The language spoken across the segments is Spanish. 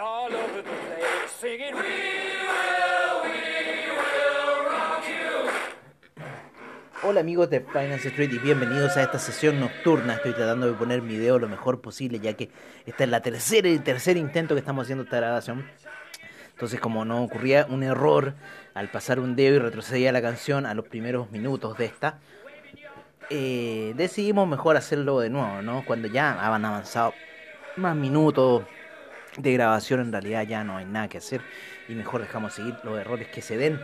All over the place, singing, We will, we will rock you. Hola amigos de Finance Street y bienvenidos a esta sesión nocturna. Estoy tratando de poner mi video lo mejor posible ya que esta es la tercera el tercer intento que estamos haciendo esta grabación. Entonces como no ocurría un error al pasar un dedo y retrocedía la canción a los primeros minutos de esta, eh, decidimos mejor hacerlo de nuevo, ¿no? Cuando ya han avanzado más minutos de grabación en realidad ya no hay nada que hacer y mejor dejamos seguir los errores que se den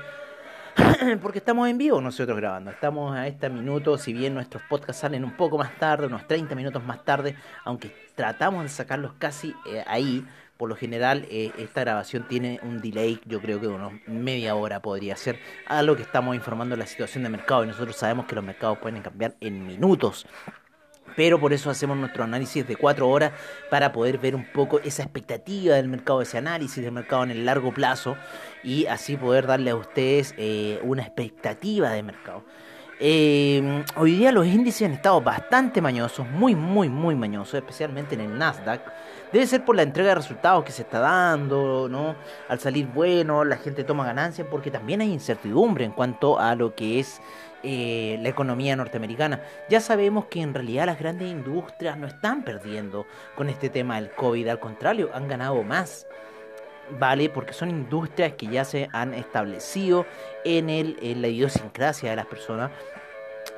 porque estamos en vivo nosotros grabando. Estamos a este minuto, si bien nuestros podcasts salen un poco más tarde, unos 30 minutos más tarde, aunque tratamos de sacarlos casi eh, ahí. Por lo general, eh, esta grabación tiene un delay, yo creo que de unos media hora podría ser, a lo que estamos informando la situación de mercado. Y nosotros sabemos que los mercados pueden cambiar en minutos pero por eso hacemos nuestro análisis de cuatro horas para poder ver un poco esa expectativa del mercado, ese análisis del mercado en el largo plazo y así poder darle a ustedes eh, una expectativa de mercado. Eh, hoy día los índices han estado bastante mañosos, muy, muy, muy mañosos, especialmente en el Nasdaq. Debe ser por la entrega de resultados que se está dando, ¿no? Al salir bueno, la gente toma ganancias porque también hay incertidumbre en cuanto a lo que es eh, la economía norteamericana. Ya sabemos que en realidad las grandes industrias no están perdiendo con este tema del COVID, al contrario, han ganado más. Vale, porque son industrias que ya se han establecido en, el, en la idiosincrasia de las personas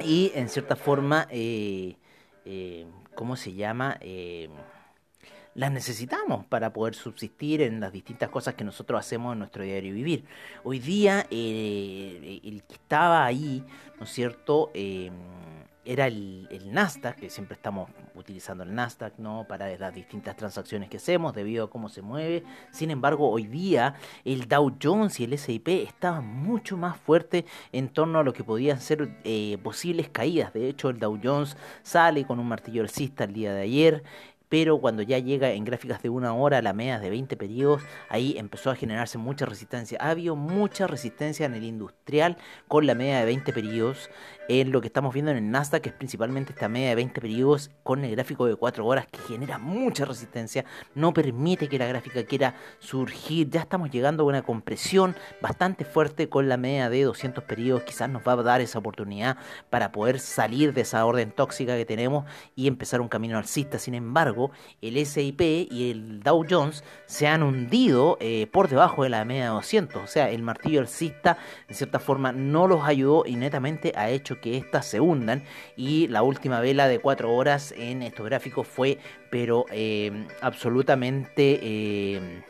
y en cierta forma, eh, eh, ¿cómo se llama? Las necesitamos para poder subsistir en las distintas cosas que nosotros hacemos en nuestro diario vivir. Hoy día eh, el que estaba ahí, ¿no es cierto? Eh, era el, el, Nasdaq, que siempre estamos utilizando el Nasdaq, ¿no? Para las distintas transacciones que hacemos debido a cómo se mueve. Sin embargo, hoy día el Dow Jones y el S&P estaban mucho más fuertes en torno a lo que podían ser eh, posibles caídas. De hecho, el Dow Jones sale con un martillo alcista el día de ayer pero cuando ya llega en gráficas de una hora a la media de 20 periodos, ahí empezó a generarse mucha resistencia. Ha habido mucha resistencia en el industrial con la media de 20 periodos. En lo que estamos viendo en el Nasdaq, que es principalmente esta media de 20 periodos con el gráfico de 4 horas que genera mucha resistencia, no permite que la gráfica quiera surgir. Ya estamos llegando a una compresión bastante fuerte con la media de 200 periodos. Quizás nos va a dar esa oportunidad para poder salir de esa orden tóxica que tenemos y empezar un camino alcista. Sin embargo, el SIP y el Dow Jones se han hundido eh, por debajo de la media de 200. O sea, el martillo alcista en cierta forma no los ayudó y netamente ha hecho que éstas se hundan. Y la última vela de 4 horas en estos gráficos fue, pero eh, absolutamente... Eh,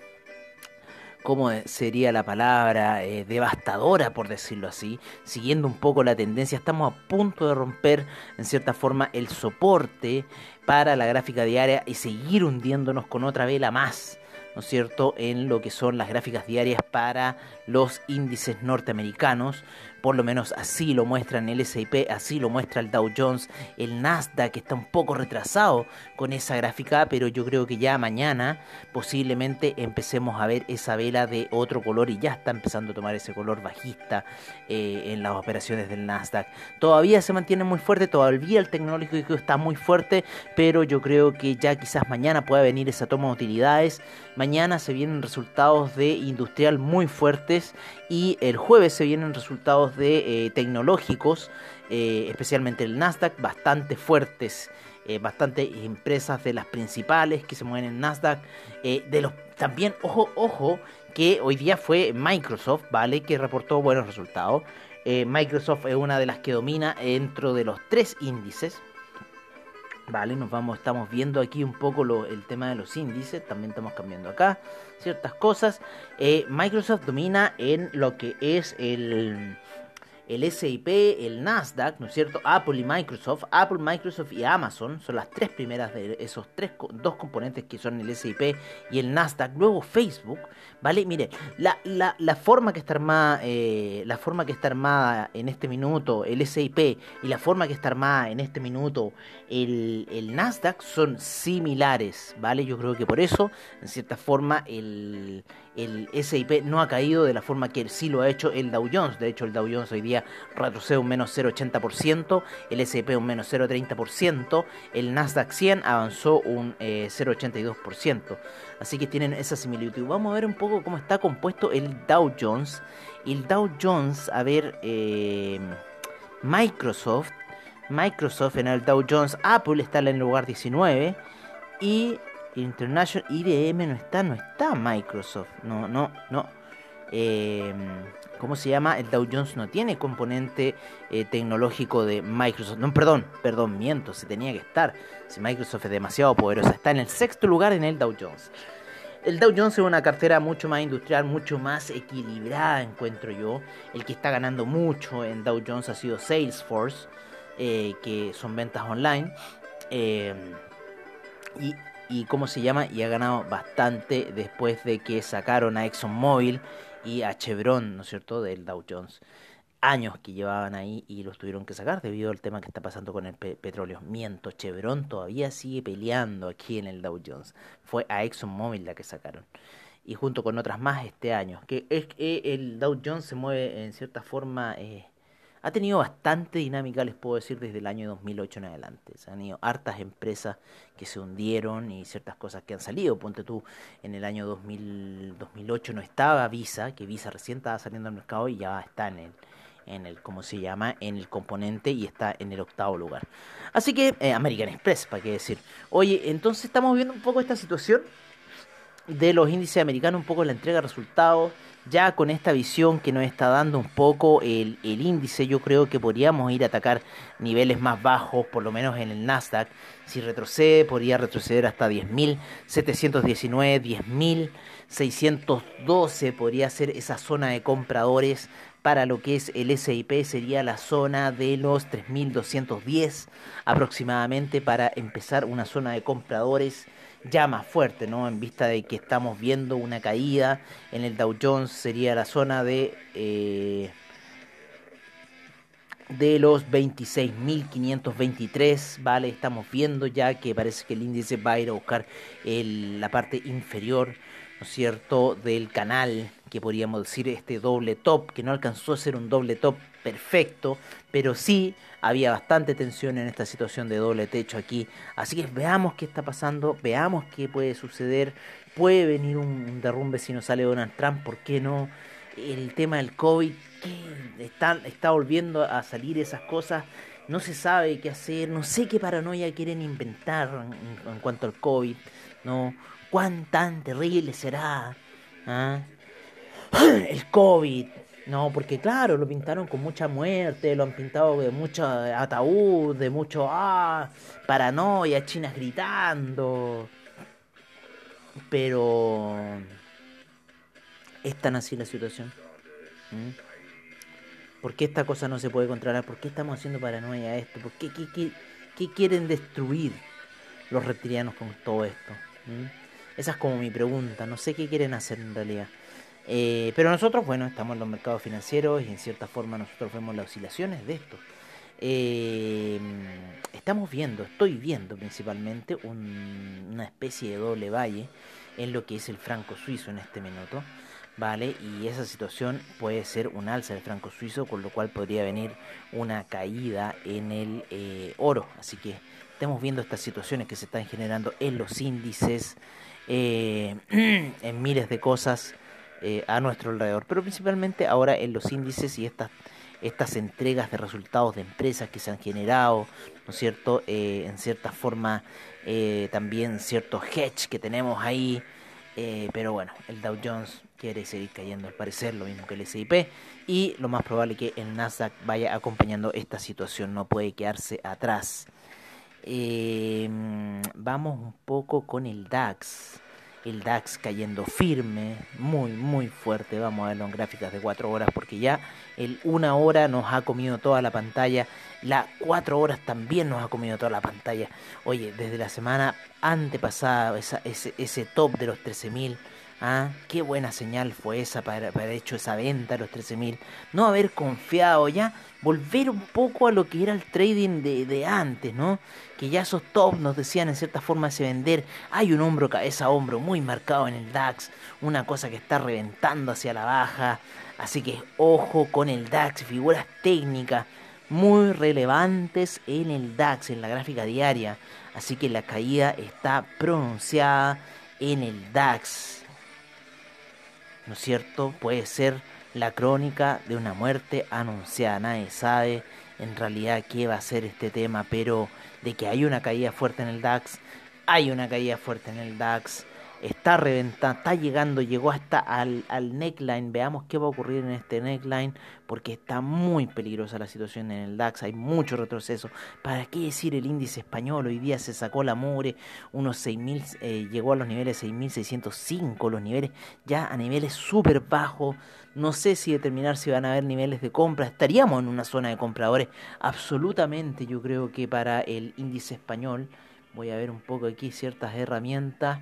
¿cómo sería la palabra? Eh, devastadora, por decirlo así. Siguiendo un poco la tendencia, estamos a punto de romper, en cierta forma, el soporte para la gráfica diaria y seguir hundiéndonos con otra vela más. ¿no es cierto?, en lo que son las gráficas diarias para los índices norteamericanos. Por lo menos así lo muestran el SIP, así lo muestra el Dow Jones, el Nasdaq que está un poco retrasado con esa gráfica, pero yo creo que ya mañana posiblemente empecemos a ver esa vela de otro color y ya está empezando a tomar ese color bajista eh, en las operaciones del Nasdaq. Todavía se mantiene muy fuerte, todavía el tecnológico está muy fuerte, pero yo creo que ya quizás mañana pueda venir esa toma de utilidades. Mañana se vienen resultados de industrial muy fuertes y el jueves se vienen resultados de eh, tecnológicos, eh, especialmente el Nasdaq, bastante fuertes. Eh, bastante empresas de las principales que se mueven en Nasdaq. Eh, de los también, ojo, ojo, que hoy día fue Microsoft, ¿vale? Que reportó buenos resultados. Microsoft es una de las que domina dentro de los tres índices. Vale, nos vamos, estamos viendo aquí un poco lo, el tema de los índices, también estamos cambiando acá ciertas cosas. Eh, Microsoft domina en lo que es el, el SIP, el Nasdaq, ¿no es cierto? Apple y Microsoft. Apple, Microsoft y Amazon son las tres primeras de esos tres, dos componentes que son el SIP y el Nasdaq. Luego Facebook, ¿vale? Mire, la, la, forma que está armada, eh, la forma que está armada en este minuto el SIP y la forma que está armada en este minuto el, el Nasdaq son similares, ¿vale? Yo creo que por eso, en cierta forma, el, el SIP no ha caído de la forma que sí lo ha hecho el Dow Jones. De hecho, el Dow Jones hoy día retrocede un menos 0,80%, el SIP un menos 0,30%, el Nasdaq 100 avanzó un eh, 0,82%. Así que tienen esa similitud. Vamos a ver un poco cómo está compuesto el Dow Jones. El Dow Jones, a ver, eh, Microsoft. Microsoft en el Dow Jones, Apple está en el lugar 19 y International IBM no está, no está Microsoft, no, no, no. Eh, ¿Cómo se llama? El Dow Jones no tiene componente eh, tecnológico de Microsoft. No, perdón, perdón, miento, se tenía que estar. Si Microsoft es demasiado poderosa, está en el sexto lugar en el Dow Jones. El Dow Jones es una cartera mucho más industrial, mucho más equilibrada, encuentro yo. El que está ganando mucho en Dow Jones ha sido Salesforce, eh, que son ventas online. Eh, y y cómo se llama y ha ganado bastante después de que sacaron a ExxonMobil y a Chevron, ¿no es cierto?, del Dow Jones. Años que llevaban ahí y los tuvieron que sacar debido al tema que está pasando con el pe petróleo. Miento, Chevron todavía sigue peleando aquí en el Dow Jones. Fue a ExxonMobil la que sacaron. Y junto con otras más este año. Que es que el Dow Jones se mueve en cierta forma... Eh, ha tenido bastante dinámica, les puedo decir, desde el año 2008 en adelante. Se han ido hartas empresas que se hundieron y ciertas cosas que han salido. Ponte tú, en el año 2000, 2008 no estaba Visa, que Visa recién estaba saliendo al mercado y ya está en el, en el, ¿cómo se llama? En el componente y está en el octavo lugar. Así que, eh, American Express, para qué decir. Oye, entonces estamos viendo un poco esta situación de los índices americanos, un poco la entrega de resultados ya con esta visión que nos está dando un poco el, el, índice, yo creo que podríamos ir a atacar niveles más bajos, por lo menos en el Nasdaq. Si retrocede, podría retroceder hasta 10.719, 10.612, podría ser esa zona de compradores para lo que es el SIP sería la zona de los 3.210 aproximadamente para empezar una zona de compradores ya más fuerte, ¿no? En vista de que estamos viendo una caída en el Dow Jones, sería la zona de eh, de los 26.523, ¿vale? Estamos viendo ya que parece que el índice va a ir a buscar el, la parte inferior, ¿no es cierto?, del canal, que podríamos decir este doble top, que no alcanzó a ser un doble top perfecto, pero sí había bastante tensión en esta situación de doble techo aquí. Así que veamos qué está pasando, veamos qué puede suceder. Puede venir un derrumbe si no sale Donald Trump, ¿por qué no? El tema del COVID, que está, está volviendo a salir esas cosas. No se sabe qué hacer, no sé qué paranoia quieren inventar en, en cuanto al COVID, ¿no? ¿Cuán tan terrible será? ¿Ah? El COVID, no, porque claro, lo pintaron con mucha muerte, lo han pintado de mucho ataúd, de mucho ah, paranoia, chinas gritando. Pero es tan así la situación. ¿Mm? ¿Por qué esta cosa no se puede controlar? ¿Por qué estamos haciendo paranoia esto? ¿Por qué, qué, qué, quieren destruir los reptilianos con todo esto? Esa es como mi pregunta. No sé qué quieren hacer en realidad. Eh, pero nosotros, bueno, estamos en los mercados financieros y en cierta forma nosotros vemos las oscilaciones de esto. Eh, estamos viendo, estoy viendo principalmente un, una especie de doble valle en lo que es el franco suizo en este minuto, ¿vale? Y esa situación puede ser un alza del franco suizo, con lo cual podría venir una caída en el eh, oro. Así que estamos viendo estas situaciones que se están generando en los índices, en miles de cosas eh, a nuestro alrededor, pero principalmente ahora en los índices y estas estas entregas de resultados de empresas que se han generado, ¿no es cierto? Eh, en cierta forma eh, también ciertos hedge que tenemos ahí, pero bueno, el Dow Jones quiere seguir cayendo al parecer, lo mismo que el S&P y lo más probable que el Nasdaq vaya acompañando esta situación, no puede quedarse atrás. vamos un poco con el DAX. El DAX cayendo firme, muy, muy fuerte. Vamos a verlo en gráficas de 4 horas porque ya el 1 hora nos ha comido toda la pantalla. La 4 horas también nos ha comido toda la pantalla. Oye, desde la semana antepasada, esa, ese, ese top de los 13.000 Ah, qué buena señal fue esa para, haber hecho esa venta a los 13.000. No haber confiado ya, volver un poco a lo que era el trading de, de antes, ¿no? Que ya esos tops nos decían en cierta forma ese vender. Hay un hombro cabeza hombro muy marcado en el DAX, una cosa que está reventando hacia la baja. Así que ojo con el DAX, figuras técnicas muy relevantes en el DAX, en la gráfica diaria. Así que la caída está pronunciada en el DAX. ¿no es cierto? Puede ser la crónica de una muerte anunciada. Nadie sabe en realidad qué va a ser este tema, pero de que hay una caída fuerte en el DAX, hay una caída fuerte en el DAX está reventando, está llegando, llegó hasta al, neckline. Veamos qué va a ocurrir en este neckline, porque está muy peligrosa la situación en el DAX, hay mucho retroceso. ¿Para qué decir el índice español? Hoy día se sacó la mure, unos 6000, eh, llegó a los niveles 6605, los niveles ya a niveles súper bajos. No sé si determinar si van a haber niveles de compra. Estaríamos en una zona de compradores. Absolutamente, yo creo que para el índice español, voy a ver un poco aquí ciertas herramientas.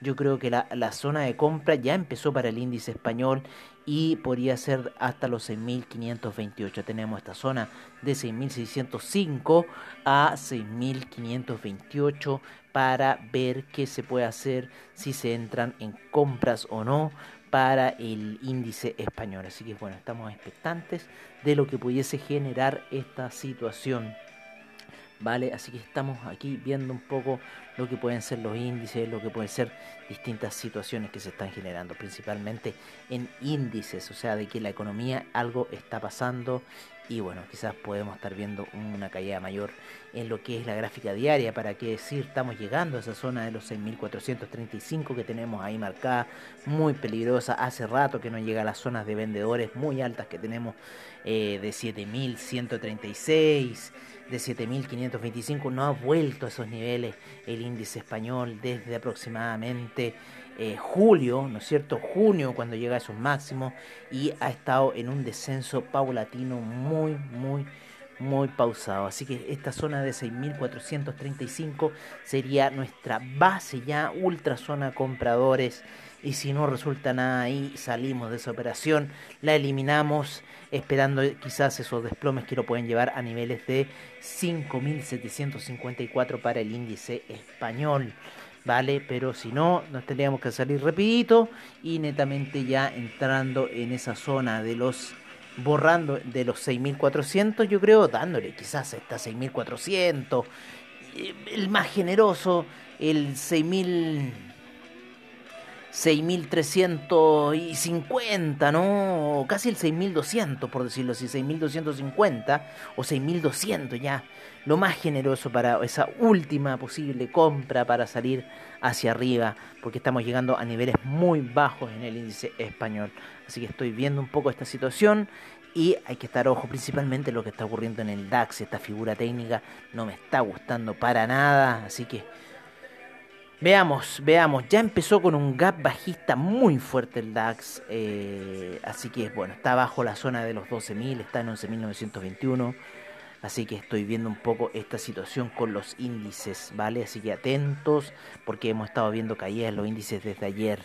Yo creo que la, la, zona de compra ya empezó para el índice español y podría ser hasta los 6.528. Tenemos esta zona de 6.605 a 6.528 para ver qué se puede hacer si se entran en compras o no para el índice español. Así que bueno, estamos expectantes de lo que pudiese generar esta situación. ¿vale? Así que estamos aquí viendo un poco lo que pueden ser los índices, lo que pueden ser distintas situaciones que se están generando, principalmente en índices, o sea, de que la economía algo está pasando y bueno, quizás podemos estar viendo una caída mayor en lo que es la gráfica diaria, para qué decir, estamos llegando a esa zona de los 6.435 que tenemos ahí marcada, muy peligrosa, hace rato que no llega a las zonas de vendedores muy altas que tenemos eh, de 7.136 de 7.525 no ha vuelto a esos niveles el índice español desde aproximadamente eh, julio, ¿no es cierto? Junio cuando llega a esos máximos y ha estado en un descenso paulatino muy, muy, muy pausado. Así que esta zona de 6.435 sería nuestra base ya, ultra zona compradores y si no resulta nada ahí, salimos de esa operación, la eliminamos, esperando quizás esos desplomes que lo pueden llevar a niveles de 5.754 para el índice español. ¿Vale? Pero si no, nos tendríamos que salir rapidito y netamente ya entrando en esa zona de los borrando de los 6400, yo creo, dándole quizás hasta 6400, el más generoso, el 6000 6.350, ¿no? Casi el 6.200, por decirlo así, 6.250 o 6.200 ya. Lo más generoso para esa última posible compra para salir hacia arriba, porque estamos llegando a niveles muy bajos en el índice español. Así que estoy viendo un poco esta situación y hay que estar ojo principalmente lo que está ocurriendo en el DAX. Esta figura técnica no me está gustando para nada, así que Veamos, veamos, ya empezó con un gap bajista muy fuerte el DAX, eh, así que bueno, está bajo la zona de los 12.000, está en 11.921, así que estoy viendo un poco esta situación con los índices, ¿vale? Así que atentos, porque hemos estado viendo caídas en los índices desde ayer,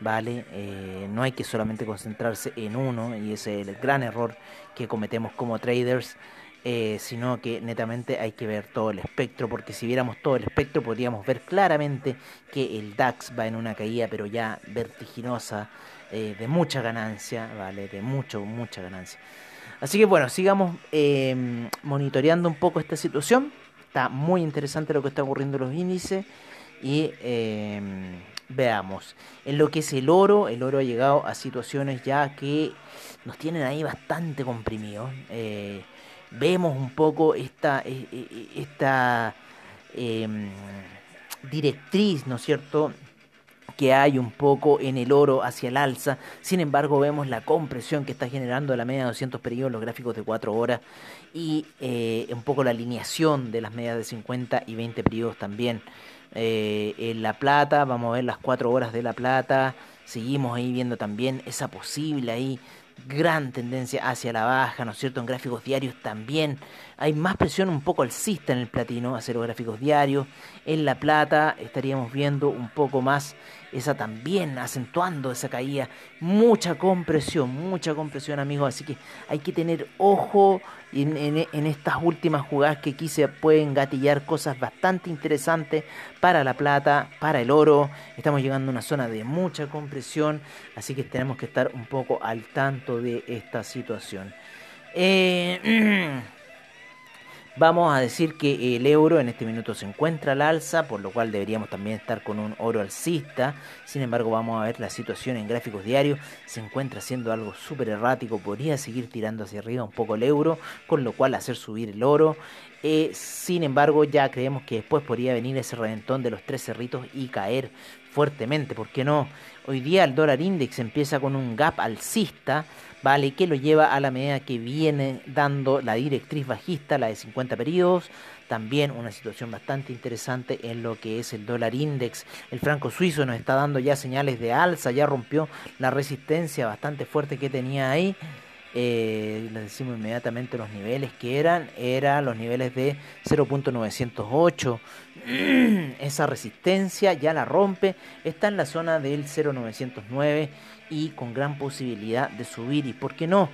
¿vale? Eh, no hay que solamente concentrarse en uno, y es el gran error que cometemos como traders, eh, sino que netamente hay que ver todo el espectro, porque si viéramos todo el espectro podríamos ver claramente que el DAX va en una caída, pero ya vertiginosa, eh, de mucha ganancia, ¿vale? De mucho, mucha ganancia. Así que bueno, sigamos em, monitoreando un poco esta situación. Está muy interesante lo que está ocurriendo en los índices y em, veamos. En lo que es el oro, el oro ha llegado a situaciones ya que nos tienen ahí bastante comprimidos. Eh, vemos un poco esta, e, e, e, esta em, directriz, ¿no es cierto?, que hay un poco en el oro hacia el alza. Sin embargo, vemos la compresión que está generando la media de 200 periodos, los gráficos de 4 horas y eh, un poco la alineación de las medias de 50 y 20 periodos también. Eh, en La Plata, vamos a ver las 4 horas de La Plata. Seguimos ahí viendo también esa posible ahí gran tendencia hacia la baja, ¿no es cierto? En gráficos diarios también hay más presión un poco alcista en el platino, hacia los gráficos diarios. En la plata estaríamos viendo un poco más esa también acentuando esa caída. Mucha compresión, mucha compresión amigos, así que hay que tener ojo en, estas últimas jugadas que aquí se pueden gatillar cosas bastante interesantes para la plata, para el oro. Estamos llegando a una zona de mucha compresión, así que tenemos que estar un poco al tanto de esta situación. Eh, Vamos a decir que el euro en este minuto se encuentra al alza, por lo cual deberíamos también estar con un oro alcista. Sin embargo, vamos a ver la situación en gráficos diarios. Se encuentra siendo algo súper errático. Podría seguir tirando hacia arriba un poco el euro, con lo cual hacer subir el oro. Eh, sin embargo, ya creemos que después podría venir ese reventón de los tres cerritos y caer fuertemente. ¿Por qué no? Hoy día el dólar index empieza con un gap alcista ¿vale? Que lo lleva a la medida que viene dando la directriz bajista, la de 50 periodos. También una situación bastante interesante en lo que es el dólar index. El franco suizo nos está dando ya señales de alza, ya rompió la resistencia bastante fuerte que tenía ahí. Eh, les decimos inmediatamente los niveles que eran, eran los niveles de 0.908. Esa resistencia ya la rompe, está en la zona del 0.909 y con gran posibilidad de subir. ¿Y por qué no?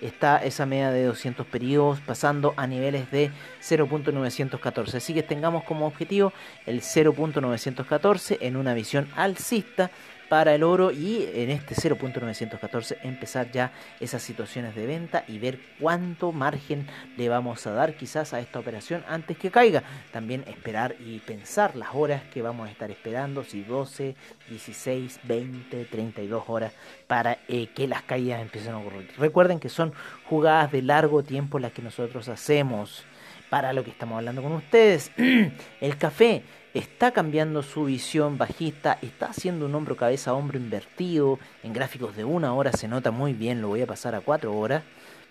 Está esa media de 200 periodos pasando a niveles de 0.914. Así que tengamos como objetivo el 0.914 en una visión alcista para el oro y en este 0.914 empezar ya esas situaciones de venta y ver cuánto margen le vamos a dar quizás a esta operación antes que caiga. También esperar y pensar las horas que vamos a estar esperando, si 12, 16, 20, 32 horas para eh, que las caídas empiecen a ocurrir. Recuerden que son jugadas de largo tiempo las que nosotros hacemos para lo que estamos hablando con ustedes. el café está cambiando su visión bajista, está haciendo un hombro cabeza hombro invertido, en gráficos de una hora se nota muy bien, lo voy a pasar a cuatro horas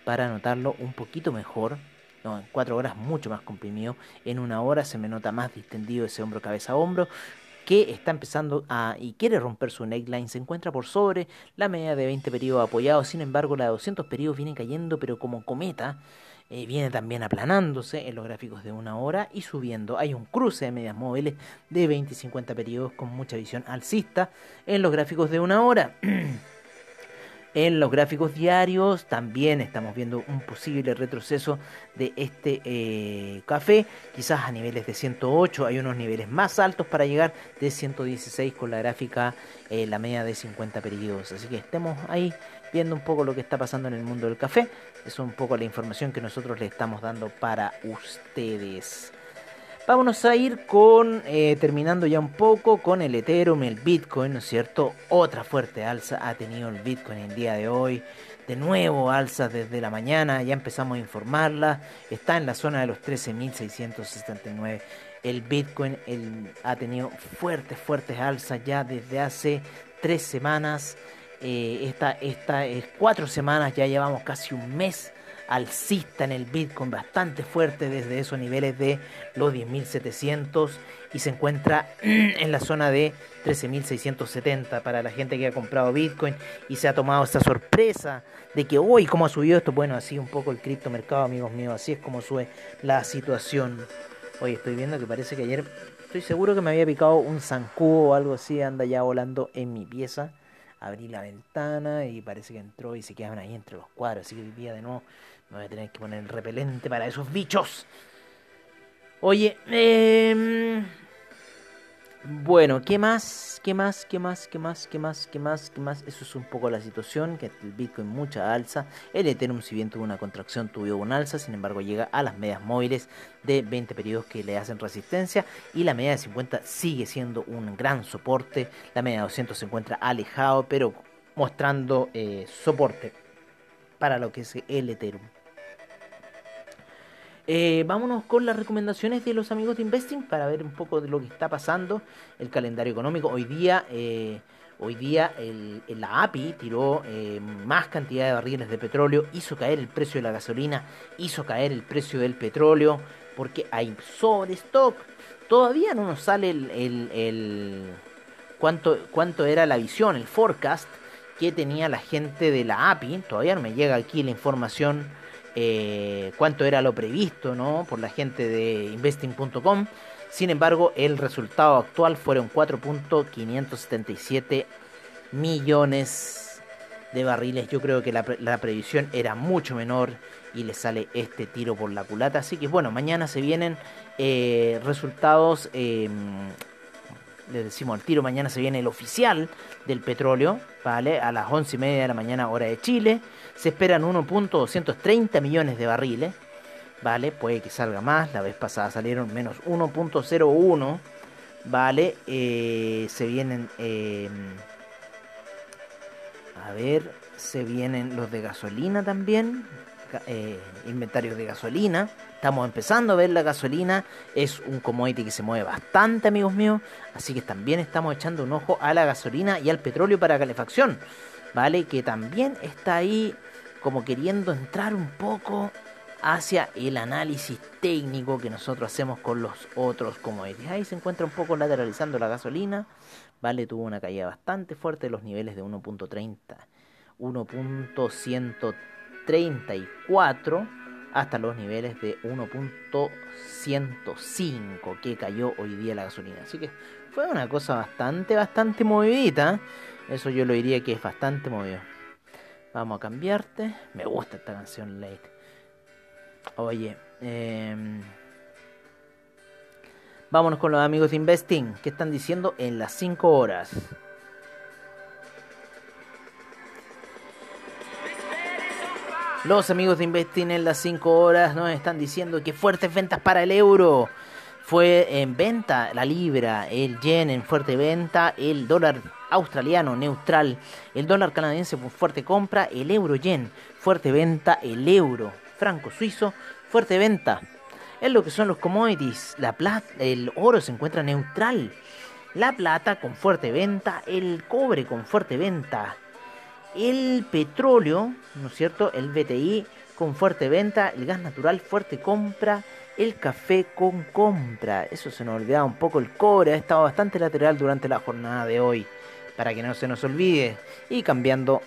para notarlo un poquito mejor. No, en cuatro horas mucho más comprimido, en una hora se me nota más distendido ese hombro cabeza hombro que está empezando a y quiere romper su neckline, se encuentra por sobre la media de 20 periodos apoyados, sin embargo la de 200 periodos viene cayendo pero como cometa eh, viene también aplanándose en los gráficos de una hora y subiendo. Hay un cruce de medias móviles de 20 y 50 periodos con mucha visión alcista en los gráficos de una hora. En los gráficos diarios también estamos viendo un posible retroceso de este eh, café, quizás a niveles de 108, hay unos niveles más altos para llegar de 116 con la gráfica, eh, la media de 50 periodos. Así que estemos ahí viendo un poco lo que está pasando en el mundo del café. Es un poco la información que nosotros le estamos dando para ustedes. Vámonos a ir con, eh, terminando ya un poco, con el Ethereum, el Bitcoin, ¿no es cierto? Otra fuerte alza ha tenido el Bitcoin el día de hoy. De nuevo alza desde la mañana, ya empezamos a informarla. Está en la zona de los 13.679. El Bitcoin ha tenido fuertes, fuertes alzas ya desde hace tres semanas. Eh, esta, esta, cuatro semanas ya llevamos casi un mes alcista en el Bitcoin bastante fuerte desde esos niveles de los 10.700 y se encuentra en la zona de 13.670 para la gente que ha comprado Bitcoin y se ha tomado esta sorpresa de que hoy cómo ha subido esto. Bueno, así un poco el criptomercado, amigos míos, así es como sube la situación. Hoy estoy viendo que parece que ayer estoy seguro que me había picado un zancudo o algo así, anda ya volando en mi pieza. Abrí la ventana y parece que entró y se quedaban ahí entre los cuadros. Así que hoy día de nuevo me voy a tener que poner repelente para esos bichos. Oye, eh, bueno, ¿qué más? ¿Qué más? ¿Qué más? ¿Qué más? ¿Qué más? ¿Qué más? ¿Qué más? Eso es un poco la situación, que el Bitcoin mucha alza. El Ethereum si bien tuvo una contracción, tuvo una alza, sin embargo llega a las medias móviles de 20 periodos que le hacen resistencia y la media de 50 sigue siendo un gran soporte. La media de 200 se encuentra alejado, pero mostrando eh, soporte para lo que es el Ethereum. Eh, vámonos con las recomendaciones de los amigos de Investing para ver un poco de lo que está pasando, el calendario económico. Hoy día, eh, hoy día la API tiró eh, más cantidad de barriles de petróleo, hizo caer el precio de la gasolina, hizo caer el precio del petróleo, porque hay sobre stock. Todavía no nos sale el, el, el cuánto, cuánto era la visión, el forecast que tenía la gente de la API. Todavía no me llega aquí la información eh, cuánto era lo previsto ¿no? por la gente de investing.com. Sin embargo, el resultado actual fueron 4.577 millones de barriles. Yo creo que la, previsión era mucho menor y le sale este tiro por la culata. Así que bueno, mañana se vienen eh, resultados. Eh, les decimos al tiro, mañana se viene el oficial del petróleo, ¿vale? A las 11 y media de la mañana, hora de Chile. Se esperan 1.230 millones de barriles, ¿vale? Puede que salga más, la vez pasada salieron menos 1.01, ¿vale? Eh, se vienen, em, a ver, se vienen los de gasolina también, eh, inventarios de gasolina. Estamos empezando a ver la gasolina. Es un commodity que se mueve bastante, amigos míos. Así que también estamos echando un ojo a la gasolina y al petróleo para calefacción. ¿Vale? Que también está ahí como queriendo entrar un poco hacia el análisis técnico que nosotros hacemos con los otros commodities. Ahí se encuentra un poco lateralizando la gasolina. Vale, tuvo una caída bastante fuerte de los niveles de 1.30. 1.130 34 hasta los niveles de 1.105 que cayó hoy día la gasolina. Así que fue una cosa bastante, bastante movidita. Eso yo lo diría que es bastante movido. Vamos a cambiarte. Me gusta esta canción Late. Oye, em, vámonos con los amigos de Investing. ¿Qué están diciendo en las 5 horas? Los amigos de Investing en las 5 horas nos están diciendo que fuertes ventas para el euro. Fue en venta la libra, el yen en fuerte venta, el dólar australiano neutral, el dólar canadiense por fuerte compra, el euro yen, fuerte venta, el euro franco suizo, fuerte venta. Es lo que son los commodities, la plata, el oro se encuentra neutral, la plata con fuerte venta, el cobre con fuerte venta, el petróleo, ¿no es cierto? El BTI con fuerte venta, el gas natural fuerte compra, el café con compra. Eso se nos olvidaba un poco. El cobre ha estado bastante lateral durante la jornada de hoy, para que no se nos olvide. Y cambiando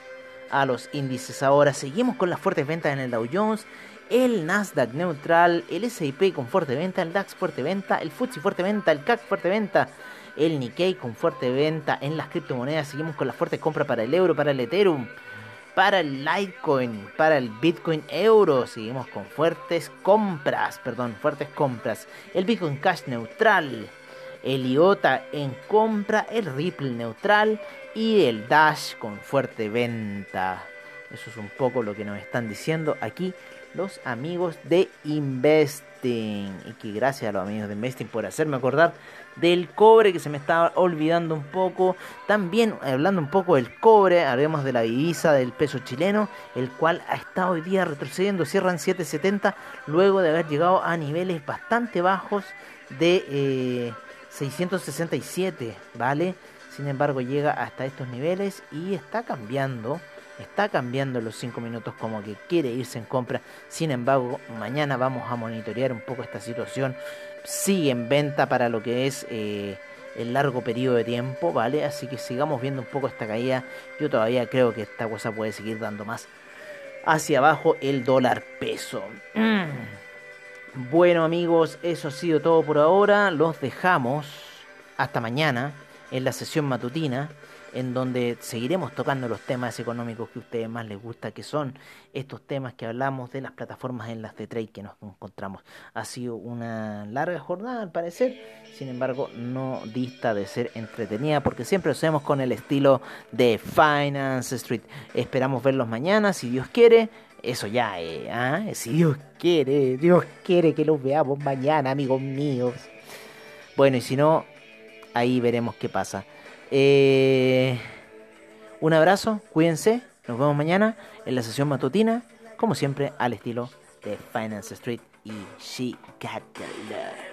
a los índices ahora, seguimos con las fuertes ventas en el Dow Jones. El Nasdaq neutral, el SIP con fuerte venta, el DAX fuerte venta, el FTSE fuerte venta, el CAC fuerte venta, el Nikkei con fuerte venta en las criptomonedas. Seguimos con la fuerte compra para el euro, para el Ethereum, para el Litecoin, para el Bitcoin euro. Seguimos con fuertes compras, perdón, fuertes compras. El Bitcoin Cash neutral, el IOTA en compra, el Ripple neutral y el Dash con fuerte venta. Eso es un poco lo que nos están diciendo aquí los amigos de Y que gracias a los amigos de Investing por hacerme acordar del cobre que se me estaba olvidando un poco. También hablando un poco del cobre, hablemos de la divisa del peso chileno, el cual ha estado hoy día retrocediendo, cierran 7.70 luego de haber llegado a niveles bastante bajos de 667, eh, ¿vale? Sin embargo llega hasta estos niveles y está cambiando está cambiando los 5 minutos como que quiere irse en compra. Sin embargo, mañana vamos a monitorear un poco esta situación. Sigue en venta para lo que es eh, el largo periodo de tiempo, ¿vale? Así que sigamos viendo un poco esta caída. Yo todavía creo que esta cosa puede seguir dando más hacia abajo el dólar peso. Mm. Bueno amigos, eso ha sido todo por ahora. Los dejamos hasta mañana en la sesión matutina en donde seguiremos tocando los temas económicos que a ustedes más les gusta, que son estos temas que hablamos de las plataformas en las de trade que nos encontramos. Ha sido una larga jornada al parecer, sin embargo no dista de ser entretenida porque siempre lo hacemos con el estilo de Finance Street. Esperamos verlos mañana, si Dios quiere. Eso ya, eh, ¿ah? si Dios quiere, Dios quiere que los veamos mañana, amigos míos. Bueno, y si no, ahí veremos qué pasa. Eh, un abrazo, cuídense, nos vemos mañana en la sesión matutina, como siempre al estilo de Finance Street. y She Got the Love.